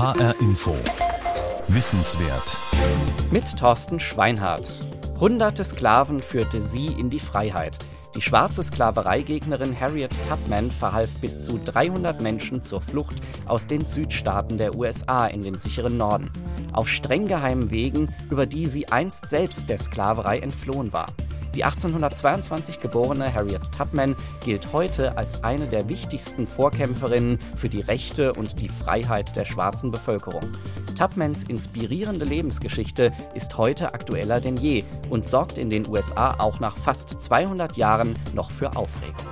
HR Info. Wissenswert. Mit Thorsten Schweinhardt. Hunderte Sklaven führte sie in die Freiheit. Die schwarze Sklavereigegnerin Harriet Tubman verhalf bis zu 300 Menschen zur Flucht aus den Südstaaten der USA in den sicheren Norden. Auf streng geheimen Wegen, über die sie einst selbst der Sklaverei entflohen war. Die 1822 geborene Harriet Tubman gilt heute als eine der wichtigsten Vorkämpferinnen für die Rechte und die Freiheit der schwarzen Bevölkerung. Tubmans inspirierende Lebensgeschichte ist heute aktueller denn je und sorgt in den USA auch nach fast 200 Jahren noch für Aufregung.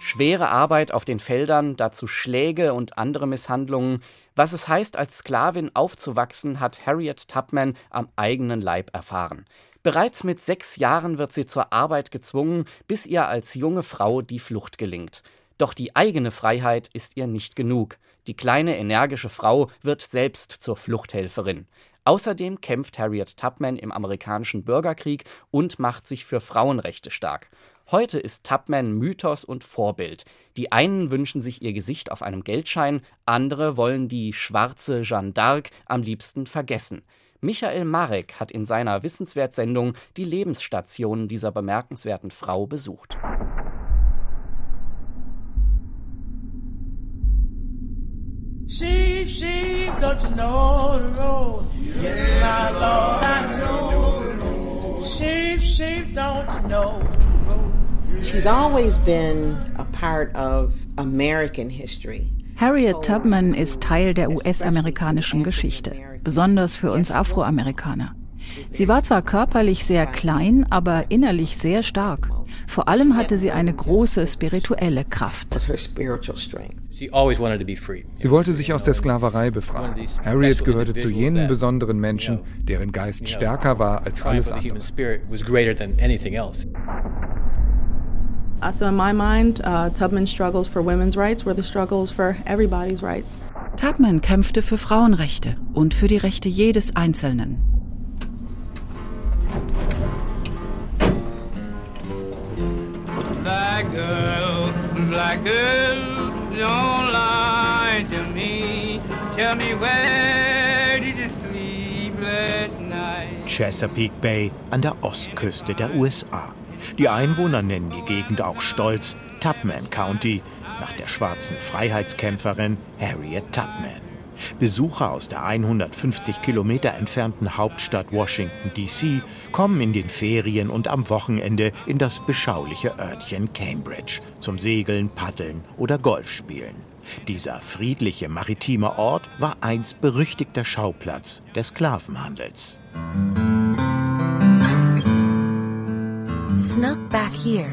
Schwere Arbeit auf den Feldern, dazu Schläge und andere Misshandlungen. Was es heißt, als Sklavin aufzuwachsen, hat Harriet Tubman am eigenen Leib erfahren. Bereits mit sechs Jahren wird sie zur Arbeit gezwungen, bis ihr als junge Frau die Flucht gelingt. Doch die eigene Freiheit ist ihr nicht genug. Die kleine energische Frau wird selbst zur Fluchthelferin. Außerdem kämpft Harriet Tubman im amerikanischen Bürgerkrieg und macht sich für Frauenrechte stark. Heute ist Tubman Mythos und Vorbild. Die einen wünschen sich ihr Gesicht auf einem Geldschein, andere wollen die schwarze Jeanne d'Arc am liebsten vergessen. Michael Marek hat in seiner Wissenswertsendung die Lebensstationen dieser bemerkenswerten Frau besucht. Sheep, sheep, don't you know the road? Yes, my Lord, I know. Sheep, sheep, don't you know the road? She's always been a part of American history. Harriet Tubman ist Teil der US-amerikanischen Geschichte, besonders für uns Afroamerikaner. Sie war zwar körperlich sehr klein, aber innerlich sehr stark. Vor allem hatte sie eine große spirituelle Kraft. Sie wollte sich aus der Sklaverei befreien. Harriet gehörte zu jenen besonderen Menschen, deren Geist stärker war als alles andere. So in my mind, uh, Tubman's struggles for women's rights were the struggles for everybody's rights. Tubman kämpfte für Frauenrechte und für die Rechte jedes Einzelnen. Black girl, black girl, don't lie to me. Tell me where did you sleep last night? Chesapeake Bay an der Ostküste der USA. Die Einwohner nennen die Gegend auch stolz Tubman County nach der schwarzen Freiheitskämpferin Harriet Tubman. Besucher aus der 150 Kilometer entfernten Hauptstadt Washington, D.C. kommen in den Ferien und am Wochenende in das beschauliche Örtchen Cambridge zum Segeln, Paddeln oder Golfspielen. Dieser friedliche maritime Ort war einst berüchtigter Schauplatz des Sklavenhandels. Snuck back here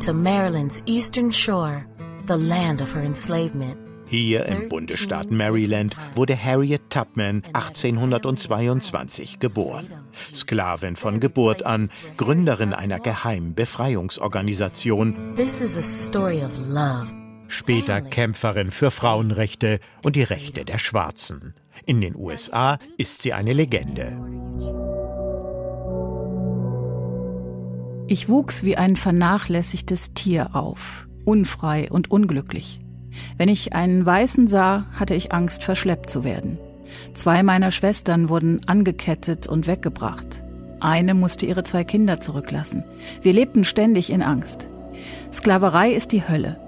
to Maryland's eastern shore, the land of her enslavement. Hier im Bundesstaat Maryland wurde Harriet Tubman 1822 geboren. Sklavin von Geburt an, Gründerin einer geheimen Befreiungsorganisation. Später Kämpferin für Frauenrechte und die Rechte der Schwarzen. In den USA ist sie eine Legende. Ich wuchs wie ein vernachlässigtes Tier auf, unfrei und unglücklich. Wenn ich einen Weißen sah, hatte ich Angst, verschleppt zu werden. Zwei meiner Schwestern wurden angekettet und weggebracht. Eine musste ihre zwei Kinder zurücklassen. Wir lebten ständig in Angst. Sklaverei ist die Hölle.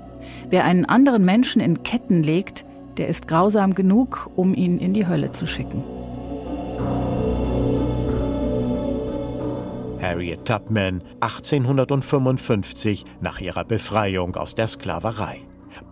Wer einen anderen Menschen in Ketten legt, der ist grausam genug, um ihn in die Hölle zu schicken. Harriet Tubman 1855 nach ihrer Befreiung aus der Sklaverei.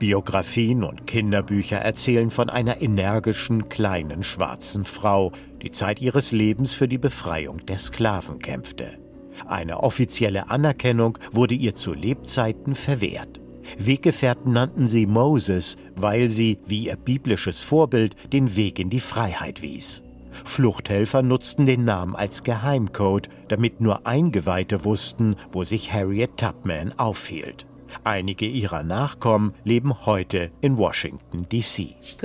Biografien und Kinderbücher erzählen von einer energischen, kleinen, schwarzen Frau, die Zeit ihres Lebens für die Befreiung der Sklaven kämpfte. Eine offizielle Anerkennung wurde ihr zu Lebzeiten verwehrt. Weggefährten nannten sie Moses, weil sie, wie ihr biblisches Vorbild, den Weg in die Freiheit wies. Fluchthelfer nutzten den Namen als Geheimcode, damit nur Eingeweihte wussten, wo sich Harriet Tubman aufhielt. Einige ihrer Nachkommen leben heute in Washington, D.C. Sie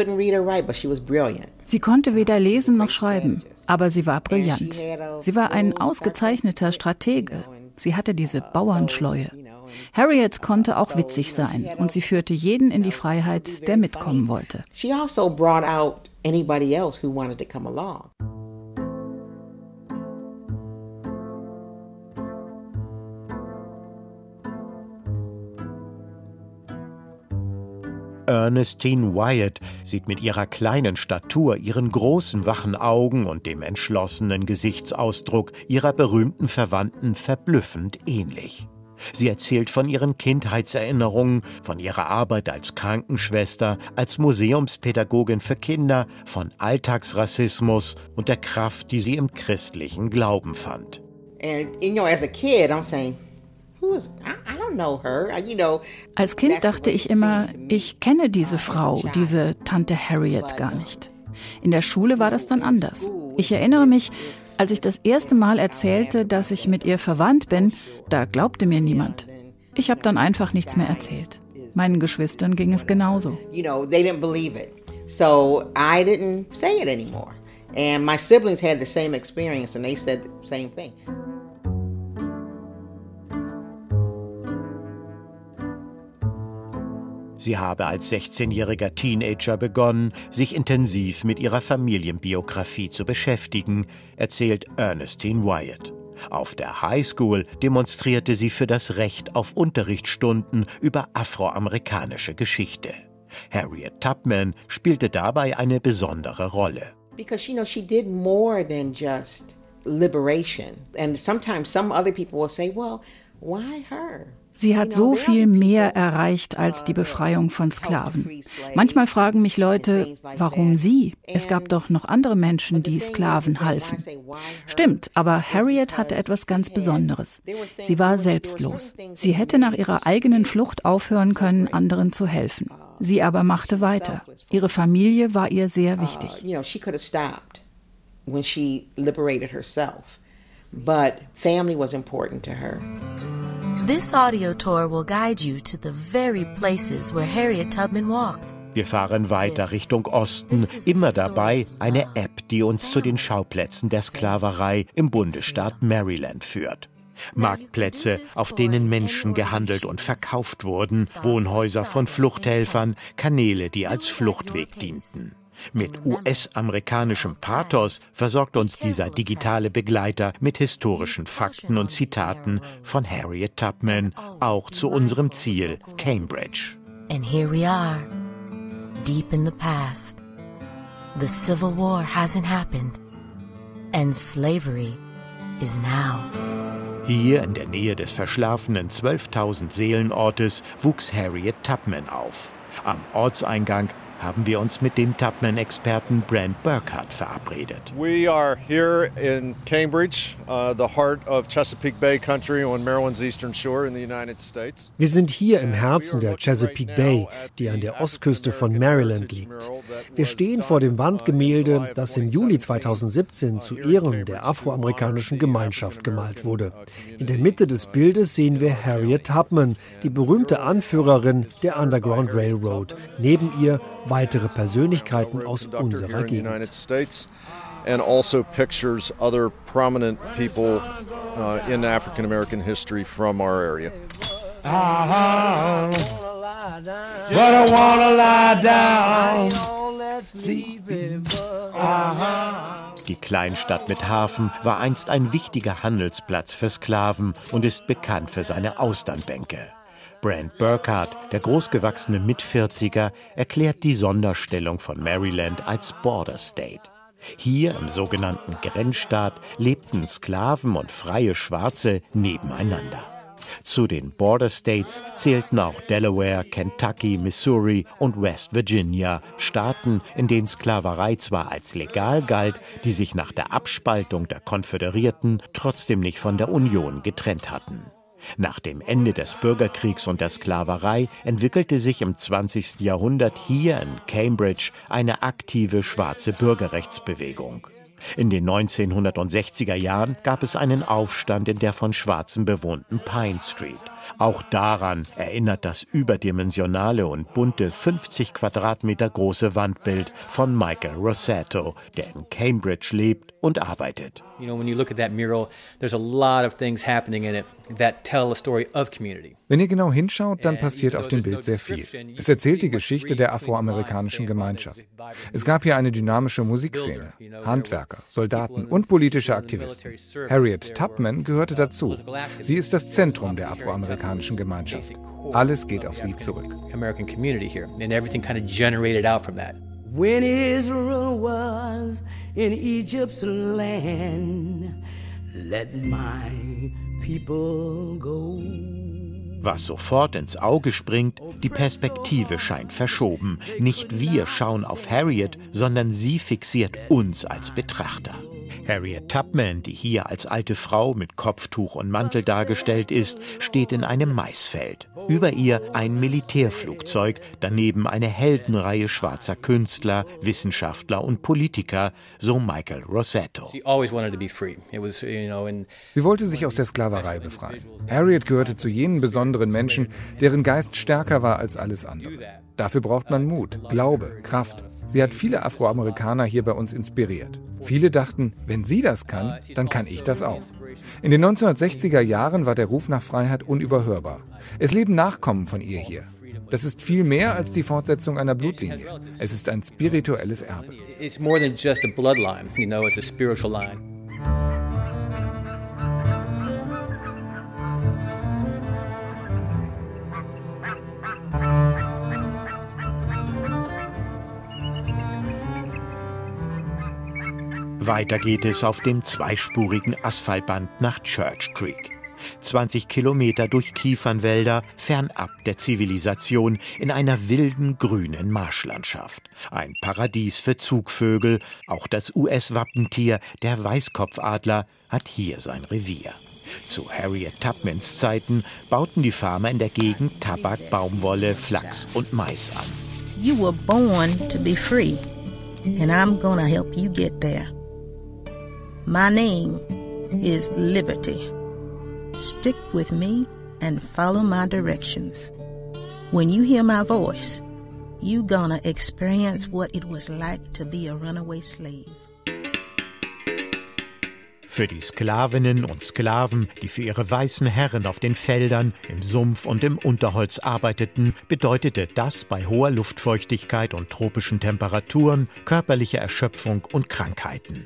konnte weder lesen noch schreiben, aber sie war brillant. Sie war ein ausgezeichneter Stratege. Sie hatte diese Bauernschleue. Harriet konnte auch witzig sein und sie führte jeden in die Freiheit, der mitkommen wollte. She also brought out anybody else who wanted to come along. Ernestine Wyatt sieht mit ihrer kleinen Statur, ihren großen wachen Augen und dem entschlossenen Gesichtsausdruck ihrer berühmten Verwandten verblüffend ähnlich. Sie erzählt von ihren Kindheitserinnerungen, von ihrer Arbeit als Krankenschwester, als Museumspädagogin für Kinder, von Alltagsrassismus und der Kraft, die sie im christlichen Glauben fand. And you know, as a kid, I'm saying, als Kind dachte ich immer, ich kenne diese Frau, diese Tante Harriet gar nicht. In der Schule war das dann anders. Ich erinnere mich, als ich das erste Mal erzählte, dass ich mit ihr verwandt bin, da glaubte mir niemand. Ich habe dann einfach nichts mehr erzählt. Meinen Geschwistern ging es genauso. So I didn't say it anymore. And my siblings had the same experience and they said the same thing. Sie habe als 16-jähriger Teenager begonnen, sich intensiv mit ihrer Familienbiografie zu beschäftigen, erzählt Ernestine Wyatt. Auf der High School demonstrierte sie für das Recht auf Unterrichtsstunden über afroamerikanische Geschichte. Harriet Tubman spielte dabei eine besondere Rolle. Because you know she did more than just liberation and sometimes some other people will say, well, why her? Sie hat so viel mehr erreicht als die Befreiung von Sklaven. Manchmal fragen mich Leute, warum sie? Es gab doch noch andere Menschen, die Sklaven halfen. Stimmt, aber Harriet hatte etwas ganz Besonderes. Sie war selbstlos. Sie hätte nach ihrer eigenen Flucht aufhören können, anderen zu helfen. Sie aber machte weiter. Ihre Familie war ihr sehr wichtig. when she liberated herself. But family was important to her. This audio tour will guide you to the very places where Harriet Tubman walked. Wir fahren weiter Richtung Osten, immer dabei eine App, die uns zu den Schauplätzen der Sklaverei im Bundesstaat Maryland führt. Marktplätze, auf denen Menschen gehandelt und verkauft wurden, Wohnhäuser von Fluchthelfern, Kanäle, die als Fluchtweg dienten. Mit US-amerikanischem Pathos versorgt uns dieser digitale Begleiter mit historischen Fakten und Zitaten von Harriet Tubman, auch zu unserem Ziel, Cambridge. And here we are, deep in the past. The Civil War hasn't happened, and slavery is now. Hier in der Nähe des verschlafenen 12.000 Seelenortes wuchs Harriet Tubman auf. Am Ortseingang haben wir uns mit dem Tubman-Experten Brent Burkhardt verabredet. We are here in Cambridge, uh, the heart of Chesapeake Bay Country on Maryland's eastern shore in the United States. Wir sind hier im Herzen der Chesapeake Bay, die an der Ostküste von Maryland liegt. Wir stehen vor dem Wandgemälde, das im Juli 2017 zu Ehren der afroamerikanischen Gemeinschaft gemalt wurde. In der Mitte des Bildes sehen wir Harriet Tubman, die berühmte Anführerin der Underground Railroad. Neben ihr weitere Persönlichkeiten aus unserer Gegend. And also pictures other prominent people uh, in African American history from our area. Uh-huh. But I wanna lie down. Die Kleinstadt mit Hafen war einst ein wichtiger Handelsplatz für Sklaven und ist bekannt für seine Austernbänke. Brent Burkhardt, der großgewachsene Mitvierziger, erklärt die Sonderstellung von Maryland als Border State. Hier im sogenannten Grenzstaat lebten Sklaven und freie Schwarze nebeneinander. Zu den Border States zählten auch Delaware, Kentucky, Missouri und West Virginia, Staaten, in denen Sklaverei zwar als legal galt, die sich nach der Abspaltung der Konföderierten trotzdem nicht von der Union getrennt hatten. Nach dem Ende des Bürgerkriegs und der Sklaverei entwickelte sich im 20. Jahrhundert hier in Cambridge eine aktive schwarze Bürgerrechtsbewegung. In den 1960er Jahren gab es einen Aufstand in der von Schwarzen bewohnten Pine Street. Auch daran erinnert das überdimensionale und bunte 50 Quadratmeter große Wandbild von Michael Rossetto, der in Cambridge lebt und arbeitet. You know, when you look at that mural, there's a lot of things happening in it that tell a story of community. Wenn ihr genau hinschaut, dann passiert auf dem Bild sehr viel. Es erzählt die Geschichte der afroamerikanischen Gemeinschaft. Es gab hier eine dynamische Musikszene, Handwerker, Soldaten und politische Aktivisten. Harriet Tubman gehörte dazu. Sie ist das Zentrum der afroamerikanischen Gemeinschaft. Alles geht auf sie zurück. When Israel was in Egypt's land, let my people go. Was sofort ins Auge springt, die Perspektive scheint verschoben. Nicht wir schauen auf Harriet, sondern sie fixiert uns als Betrachter. Harriet Tubman, die hier als alte Frau mit Kopftuch und Mantel dargestellt ist, steht in einem Maisfeld. Über ihr ein Militärflugzeug, daneben eine Heldenreihe schwarzer Künstler, Wissenschaftler und Politiker, so Michael Rossetto. Sie wollte sich aus der Sklaverei befreien. Harriet gehörte zu jenen besonderen Menschen, deren Geist stärker war als alles andere. Dafür braucht man Mut, Glaube, Kraft. Sie hat viele Afroamerikaner hier bei uns inspiriert. Viele dachten, wenn sie das kann, dann kann ich das auch. In den 1960er Jahren war der Ruf nach Freiheit unüberhörbar. Es leben Nachkommen von ihr hier. Das ist viel mehr als die Fortsetzung einer Blutlinie. Es ist ein spirituelles Erbe. Weiter geht es auf dem zweispurigen Asphaltband nach Church Creek. 20 Kilometer durch Kiefernwälder, fernab der Zivilisation, in einer wilden grünen Marschlandschaft. Ein Paradies für Zugvögel, auch das US-Wappentier, der Weißkopfadler, hat hier sein Revier. Zu Harriet Tubmans Zeiten bauten die Farmer in der Gegend Tabak, Baumwolle, Flachs und Mais an. You were born to be free, and I'm gonna help you get there. My name is Liberty. Stick with me and follow my directions. When you hear my voice, you gonna experience what it was like to be a runaway slave. Für die Sklavinnen und Sklaven, die für ihre weißen Herren auf den Feldern, im Sumpf und im Unterholz arbeiteten, bedeutete das bei hoher Luftfeuchtigkeit und tropischen Temperaturen körperliche Erschöpfung und Krankheiten.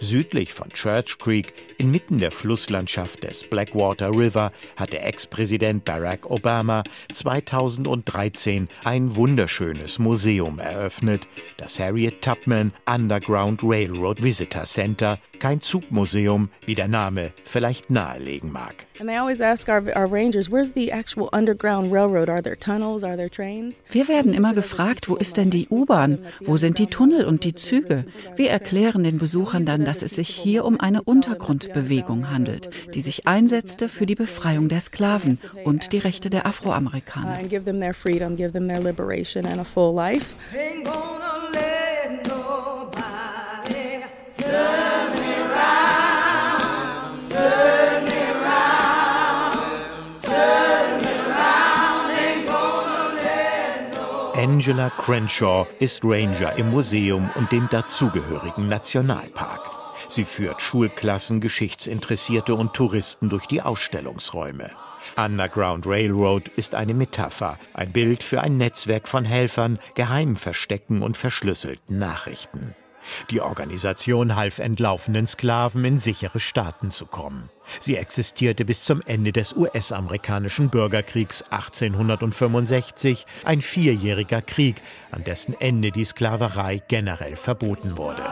Südlich von Church Creek, inmitten der Flusslandschaft des Blackwater River, hatte Ex-Präsident Barack Obama 2013 ein wunderschönes Museum eröffnet, das Harriet Tubman Underground Railroad Visitor Center, kein Zugmuseum, wie der Name vielleicht nahelegen mag. Wir werden immer gefragt, wo ist denn die U-Bahn? Wo sind die Tunnel und die Züge? Wir erklären den Besuchern dann, dass es sich hier um eine Untergrundbewegung handelt, die sich einsetzte für die Befreiung der Sklaven und die Rechte der Afroamerikaner. Angela Crenshaw ist Ranger im Museum und dem dazugehörigen Nationalpark. Sie führt Schulklassen, Geschichtsinteressierte und Touristen durch die Ausstellungsräume. Underground Railroad ist eine Metapher, ein Bild für ein Netzwerk von Helfern, Geheimverstecken und verschlüsselten Nachrichten. Die Organisation half entlaufenen Sklaven in sichere Staaten zu kommen. Sie existierte bis zum Ende des US-amerikanischen Bürgerkriegs 1865, ein vierjähriger Krieg, an dessen Ende die Sklaverei generell verboten wurde.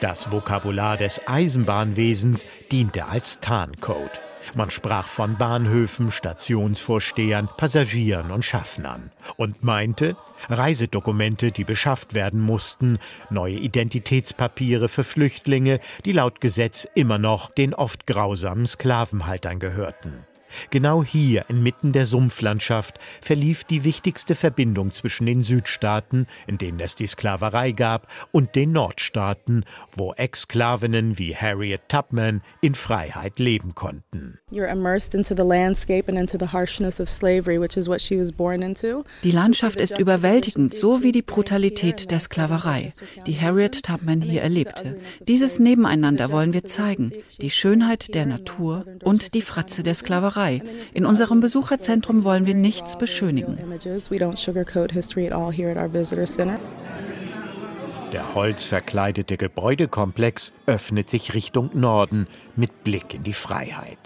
Das Vokabular des Eisenbahnwesens diente als Tarncode. Man sprach von Bahnhöfen, Stationsvorstehern, Passagieren und Schaffnern und meinte, Reisedokumente, die beschafft werden mussten, neue Identitätspapiere für Flüchtlinge, die laut Gesetz immer noch den oft grausamen Sklavenhaltern gehörten. Genau hier, inmitten der Sumpflandschaft, verlief die wichtigste Verbindung zwischen den Südstaaten, in denen es die Sklaverei gab, und den Nordstaaten, wo Exsklavinnen wie Harriet Tubman in Freiheit leben konnten. Die Landschaft ist überwältigend, so wie die Brutalität der Sklaverei, die Harriet Tubman hier erlebte. Dieses Nebeneinander wollen wir zeigen, die Schönheit der Natur und die Fratze der Sklaverei. In unserem Besucherzentrum wollen wir nichts beschönigen. Der holzverkleidete Gebäudekomplex öffnet sich Richtung Norden mit Blick in die Freiheit.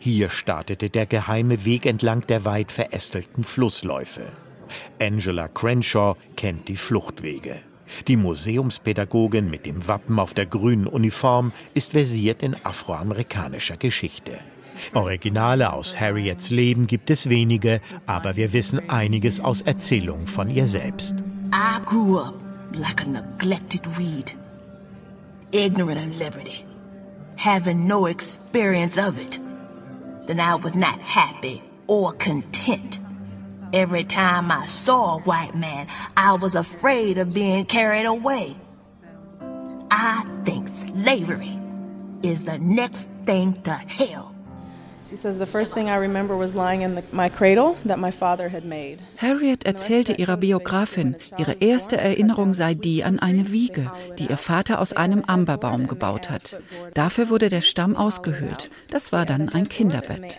Hier startete der geheime Weg entlang der weit verästelten Flussläufe. Angela Crenshaw kennt die Fluchtwege. Die Museumspädagogin mit dem Wappen auf der grünen Uniform ist versiert in afroamerikanischer Geschichte. Originale aus Harriets Leben gibt es wenige, aber wir wissen einiges aus Erzählungen von ihr selbst. I grew up like a neglected weed, ignorant of liberty, having no experience of it. Then I was not happy or content. Every time I saw a white man, I was afraid of being carried away. I think slavery is the next thing to hell. Harriet erzählte ihrer Biografin, ihre erste Erinnerung sei die an eine Wiege, die ihr Vater aus einem Amberbaum gebaut hat. Dafür wurde der Stamm ausgehöhlt. Das war dann ein Kinderbett.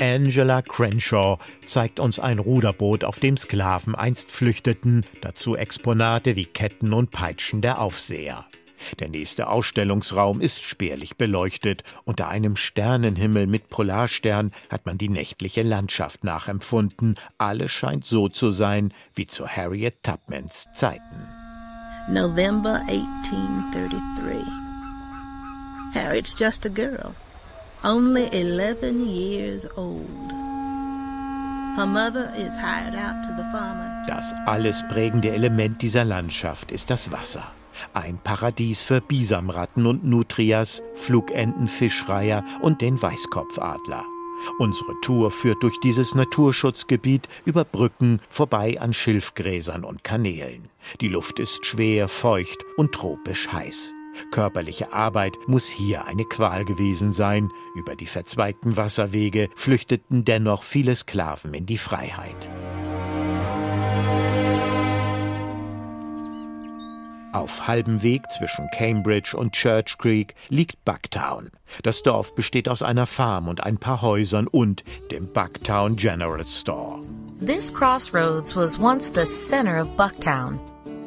Angela Crenshaw zeigt uns ein Ruderboot, auf dem Sklaven einst flüchteten, dazu Exponate wie Ketten und Peitschen der Aufseher. Der nächste Ausstellungsraum ist spärlich beleuchtet. Unter einem Sternenhimmel mit Polarstern hat man die nächtliche Landschaft nachempfunden. Alles scheint so zu sein wie zu Harriet Tubmans Zeiten. November 1833. Harriet's just a girl only 11 years old. Her mother is hired out to the farmer. Das alles prägende Element dieser Landschaft ist das Wasser. Ein Paradies für Bisamratten und Nutrias, Flugenten, Fischreiher und den Weißkopfadler. Unsere Tour führt durch dieses Naturschutzgebiet über Brücken vorbei an Schilfgräsern und Kanälen. Die Luft ist schwer, feucht und tropisch heiß. Körperliche Arbeit muss hier eine Qual gewesen sein. Über die verzweigten Wasserwege flüchteten dennoch viele Sklaven in die Freiheit. Auf halbem Weg zwischen Cambridge und Church Creek liegt Bucktown. Das Dorf besteht aus einer Farm und ein paar Häusern und dem Bucktown General Store. This crossroads was once the center of Bucktown.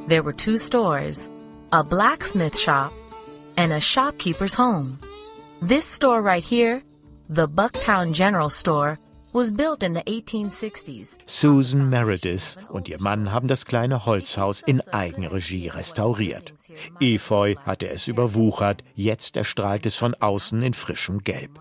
There were two stores, a blacksmith shop and a shopkeeper's home. This store right here, the Bucktown General Store, was built in the 1860s. Susan Meredith und ihr Mann haben das kleine Holzhaus in Eigenregie restauriert. Efeu hatte es überwuchert, jetzt erstrahlt es von außen in frischem Gelb.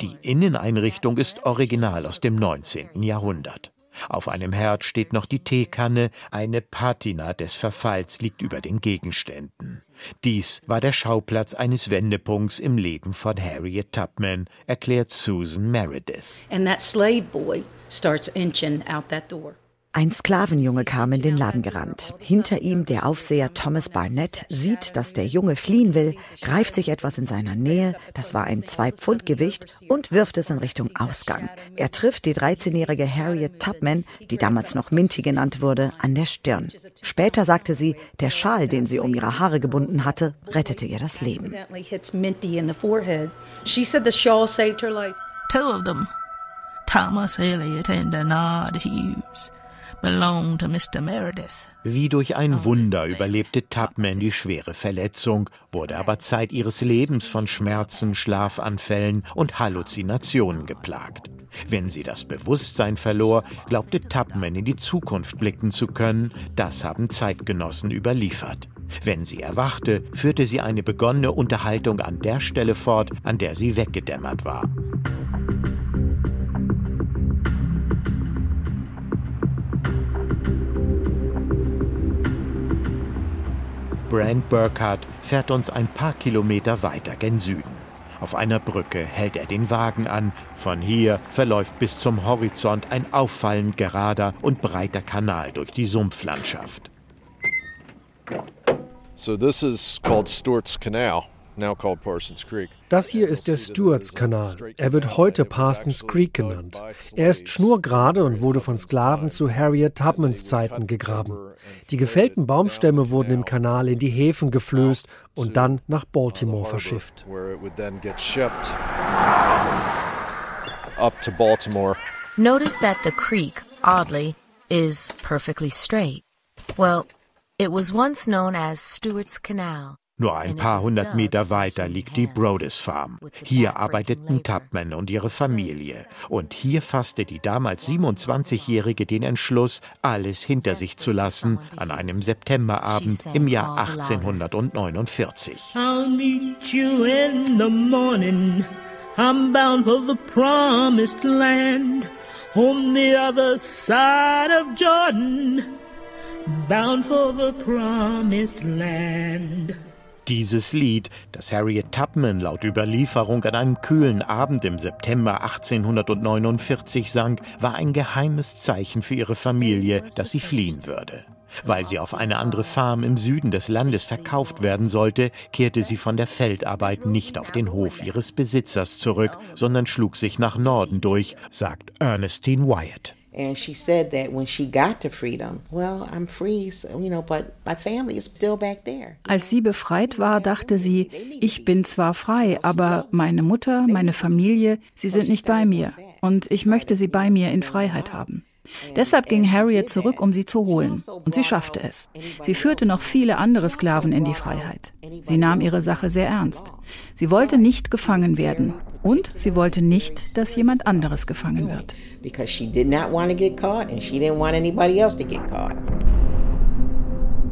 Die Inneneinrichtung ist original aus dem 19. Jahrhundert. Auf einem Herd steht noch die Teekanne, eine Patina des Verfalls liegt über den Gegenständen. Dies war der Schauplatz eines Wendepunkts im Leben von Harriet Tubman, erklärt Susan Meredith. And that slave boy starts inching out that door. Ein Sklavenjunge kam in den Laden gerannt. Hinter ihm der Aufseher Thomas Barnett sieht, dass der Junge fliehen will, greift sich etwas in seiner Nähe, das war ein Zwei-Pfund-Gewicht, und wirft es in Richtung Ausgang. Er trifft die 13-jährige Harriet Tubman, die damals noch Minty genannt wurde, an der Stirn. Später sagte sie, der Schal, den sie um ihre Haare gebunden hatte, rettete ihr das Leben. Two of them, Thomas Elliot and Bernard Hughes Wie durch ein Wunder überlebte Tubman die schwere Verletzung, wurde aber Zeit ihres Lebens von Schmerzen, Schlafanfällen und Halluzinationen geplagt. Wenn sie das Bewusstsein verlor, glaubte Tubman in die Zukunft blicken zu können, das haben Zeitgenossen überliefert. Wenn sie erwachte, führte sie eine begonnene Unterhaltung an der Stelle fort, an der sie weggedämmert war. Brand Burkhardt fährt uns ein paar Kilometer weiter gen Süden. Auf einer Brücke hält er den Wagen an. Von hier verläuft bis zum Horizont ein auffallend gerader und breiter Kanal durch die Sumpflandschaft. So this is called Stewart's Canal. Das hier ist der Stewarts-Kanal. Er wird heute Parsons Creek genannt. Er ist schnurgerade und wurde von Sklaven zu Harriet Tubmans Zeiten gegraben. Die gefällten Baumstämme wurden im Kanal in die Häfen geflößt und dann nach Baltimore verschifft. Notice that the creek, oddly, is perfectly straight. Well, it was once known as Stewart's Canal. Nur ein paar hundert Meter weiter liegt die Brodess Farm. Hier arbeiteten Tubman und ihre Familie. Und hier fasste die damals 27-Jährige den Entschluss, alles hinter sich zu lassen, an einem Septemberabend im Jahr 1849. I'll meet you in the morning. I'm bound for the promised land. On the other side of Jordan. Bound for the promised land. Dieses Lied, das Harriet Tubman laut Überlieferung an einem kühlen Abend im September 1849 sang, war ein geheimes Zeichen für ihre Familie, dass sie fliehen würde. Weil sie auf eine andere Farm im Süden des Landes verkauft werden sollte, kehrte sie von der Feldarbeit nicht auf den Hof ihres Besitzers zurück, sondern schlug sich nach Norden durch, sagt Ernestine Wyatt. And she said that when she got to freedom, well, I'm free, so, you know, but my family is still back there. Als sie befreit war, dachte sie, ich bin zwar frei, aber meine Mutter, meine Familie, sie sind nicht bei mir und ich möchte sie bei mir in Freiheit haben. Deshalb ging Harriet zurück, um sie zu holen. Und sie schaffte es. Sie führte noch viele andere Sklaven in die Freiheit. Sie nahm ihre Sache sehr ernst. Sie wollte nicht gefangen werden. Und sie wollte nicht, dass jemand anderes gefangen wird.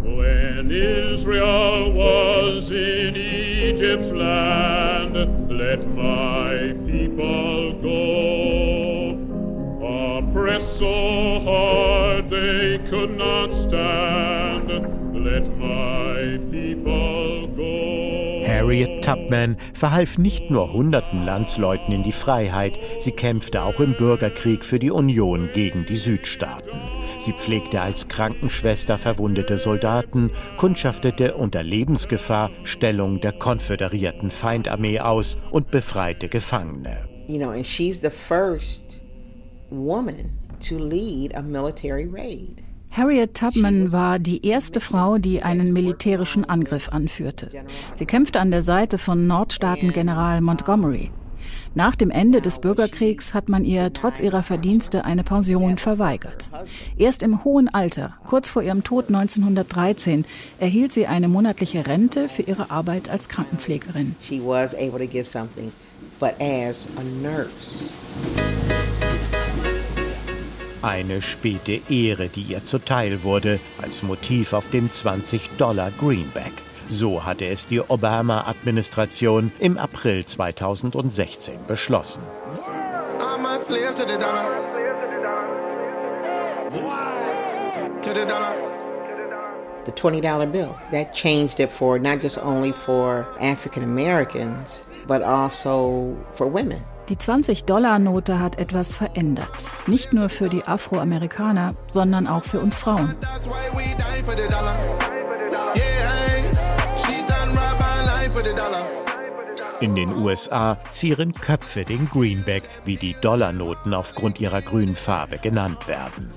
When Israel was in Egypt's land, let my people go. Oppressed so hard they could not stand, let my people go. Harriet Tubman verhalf nicht nur hunderten Landsleuten in die Freiheit, sie kämpfte auch im Bürgerkrieg für die Union gegen die Südstaaten. Sie pflegte als Krankenschwester verwundete Soldaten, kundschaftete unter Lebensgefahr Stellung der konföderierten Feindarmee aus und befreite Gefangene. You know, and she's the first woman to lead a military raid. Harriet Tubman war die erste Frau, die einen militärischen Angriff anführte. Sie kämpfte an der Seite von Nordstaaten-General Montgomery. Nach dem Ende des Bürgerkriegs hat man ihr trotz ihrer Verdienste eine Pension verweigert. Erst im hohen Alter, kurz vor ihrem Tod 1913, erhielt sie eine monatliche Rente für ihre Arbeit als Krankenpflegerin. She was able to get something, but as a nurse. Eine späte Ehre, die ihr zuteil wurde, als Motiv auf dem 20-Dollar-Greenback. So hatte es die Obama-Administration im April 2016 beschlossen. The $20 bill, that changed it for not just only for African Americans, but also for women. Die 20-Dollar-Note hat etwas verändert. Nicht nur für die Afroamerikaner, sondern auch für uns Frauen. In den USA zieren Köpfe den Greenback, wie die Dollarnoten aufgrund ihrer grünen Farbe genannt werden.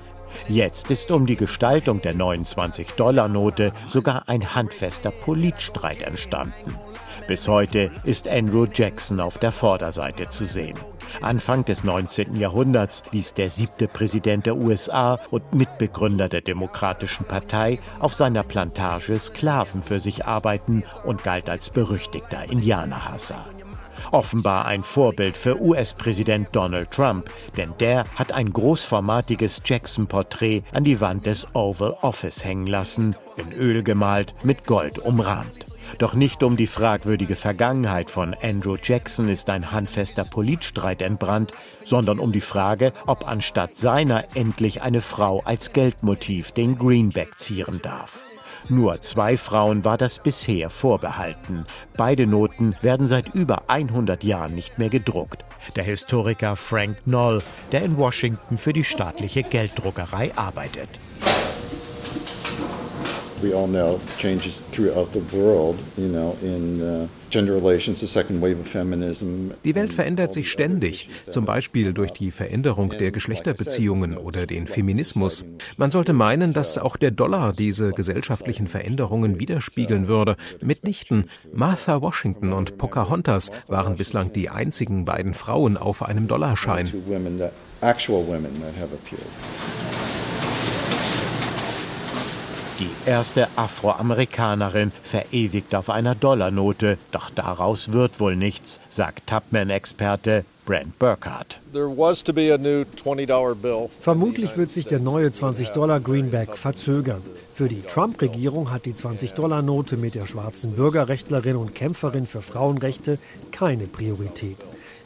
Jetzt ist um die Gestaltung der 29-Dollar-Note sogar ein handfester Politstreit entstanden. Bis heute ist Andrew Jackson auf der Vorderseite zu sehen. Anfang des 19. Jahrhunderts ließ der siebte Präsident der USA und Mitbegründer der Demokratischen Partei auf seiner Plantage Sklaven für sich arbeiten und galt als berüchtigter Indianerhasser. Offenbar ein Vorbild für US-Präsident Donald Trump, denn der hat ein großformatiges Jackson-Porträt an die Wand des Oval Office hängen lassen, in Öl gemalt, mit Gold umrahmt. Doch nicht um die fragwürdige Vergangenheit von Andrew Jackson ist ein handfester Politstreit entbrannt, sondern um die Frage, ob anstatt seiner endlich eine Frau als Geldmotiv den Greenback zieren darf. Nur zwei Frauen war das bisher vorbehalten. Beide Noten werden seit über 100 Jahren nicht mehr gedruckt. Der Historiker Frank Knoll, der in Washington für die staatliche Gelddruckerei arbeitet. We all know changes throughout the world, you know, in uh, gender relations, the second wave of feminism. Die Welt verändert sich ständig, zum Beispiel durch die Veränderung der Geschlechterbeziehungen oder den Feminismus. Man sollte meinen, dass auch der Dollar diese gesellschaftlichen Veränderungen widerspiegeln würde. Mitnichten. Martha Washington und Pocahontas waren bislang die einzigen beiden Frauen auf einem Dollarschein. Die erste Afroamerikanerin verewigt auf einer Dollarnote, doch daraus wird wohl nichts, sagt Tubman-Experte Brent Burkhardt. Vermutlich wird sich der neue 20-Dollar-Greenback verzögern. Für die Trump-Regierung hat die 20-Dollar-Note mit der schwarzen Bürgerrechtlerin und Kämpferin für Frauenrechte keine Priorität.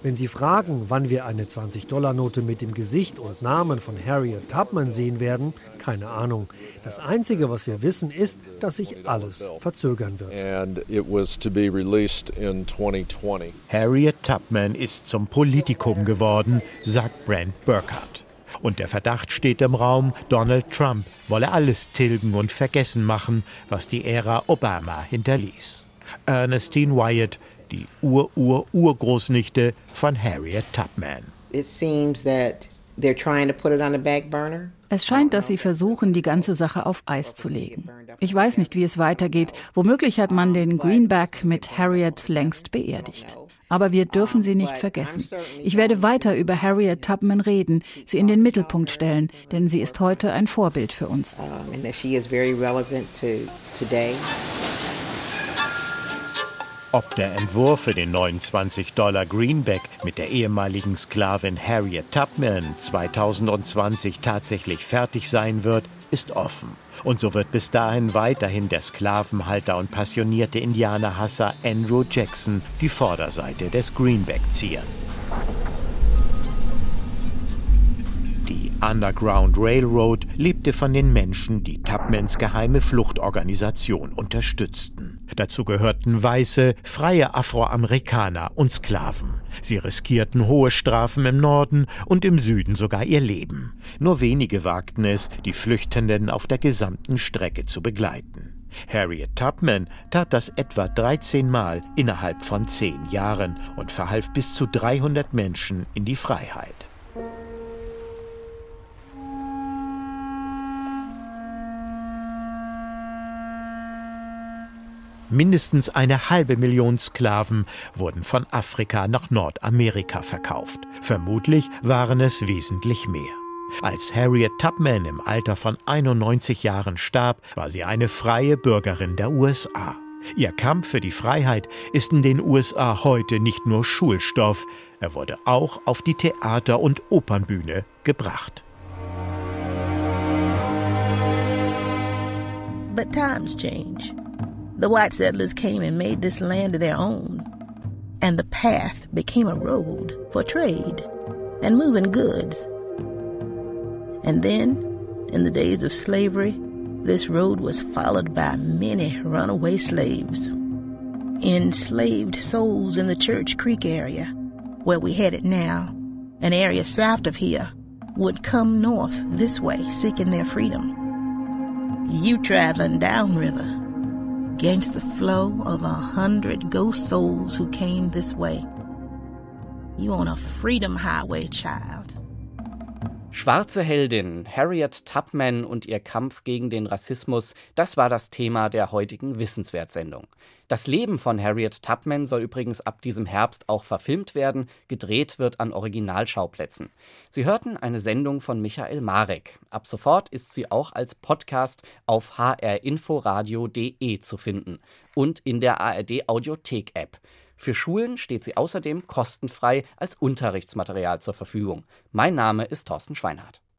Wenn Sie fragen, wann wir eine 20-Dollar-Note mit dem Gesicht und Namen von Harriet Tubman sehen werden, keine Ahnung. Das Einzige, was wir wissen, ist, dass sich alles verzögern wird. Harriet Tubman ist zum Politikum geworden, sagt Brent Burkhardt. Und der Verdacht steht im Raum, Donald Trump wolle alles tilgen und vergessen machen, was die Ära Obama hinterließ. Ernestine Wyatt die Ur-Ur-Urgroßnichte von Harriet Tubman. Es scheint, dass sie versuchen, die ganze Sache auf Eis zu legen. Ich weiß nicht, wie es weitergeht. Womöglich hat man den Greenback mit Harriet längst beerdigt. Aber wir dürfen sie nicht vergessen. Ich werde weiter über Harriet Tubman reden, sie in den Mittelpunkt stellen, denn sie ist heute ein Vorbild für uns. Ob der Entwurf für den 29 Dollar Greenback mit der ehemaligen Sklavin Harriet Tubman 2020 tatsächlich fertig sein wird, ist offen. Und so wird bis dahin weiterhin der Sklavenhalter und passionierte Indianerhasser Andrew Jackson die Vorderseite des Greenback ziehen. Underground Railroad lebte von den Menschen, die Tubmans geheime Fluchtorganisation unterstützten. Dazu gehörten weiße, freie Afroamerikaner und Sklaven. Sie riskierten hohe Strafen im Norden und im Süden sogar ihr Leben. Nur wenige wagten es, die Flüchtenden auf der gesamten Strecke zu begleiten. Harriet Tubman tat das etwa 13 Mal innerhalb von zehn Jahren und verhalf bis zu 300 Menschen in die Freiheit. Mindestens eine halbe Million Sklaven wurden von Afrika nach Nordamerika verkauft. Vermutlich waren es wesentlich mehr. Als Harriet Tubman im Alter von 91 Jahren starb, war sie eine freie Bürgerin der USA. Ihr Kampf für die Freiheit ist in den USA heute nicht nur Schulstoff, er wurde auch auf die Theater- und Opernbühne gebracht. But times change. The white settlers came and made this land their own, and the path became a road for trade and moving goods. And then, in the days of slavery, this road was followed by many runaway slaves. Enslaved souls in the Church Creek area, where we headed now, an area south of here, would come north this way seeking their freedom. You traveling downriver against the flow of a hundred ghost souls who came this way. You on a freedom highway, child. Schwarze Heldin, Harriet Tubman und ihr Kampf gegen den Rassismus, das war das Thema der heutigen Wissenswertsendung. Das Leben von Harriet Tubman soll übrigens ab diesem Herbst auch verfilmt werden, gedreht wird an Originalschauplätzen. Sie hörten eine Sendung von Michael Marek. Ab sofort ist sie auch als Podcast auf hrinforadio.de zu finden und in der ARD Audiothek App. Für Schulen steht sie außerdem kostenfrei als Unterrichtsmaterial zur Verfügung. Mein Name ist Thorsten Schweinhardt.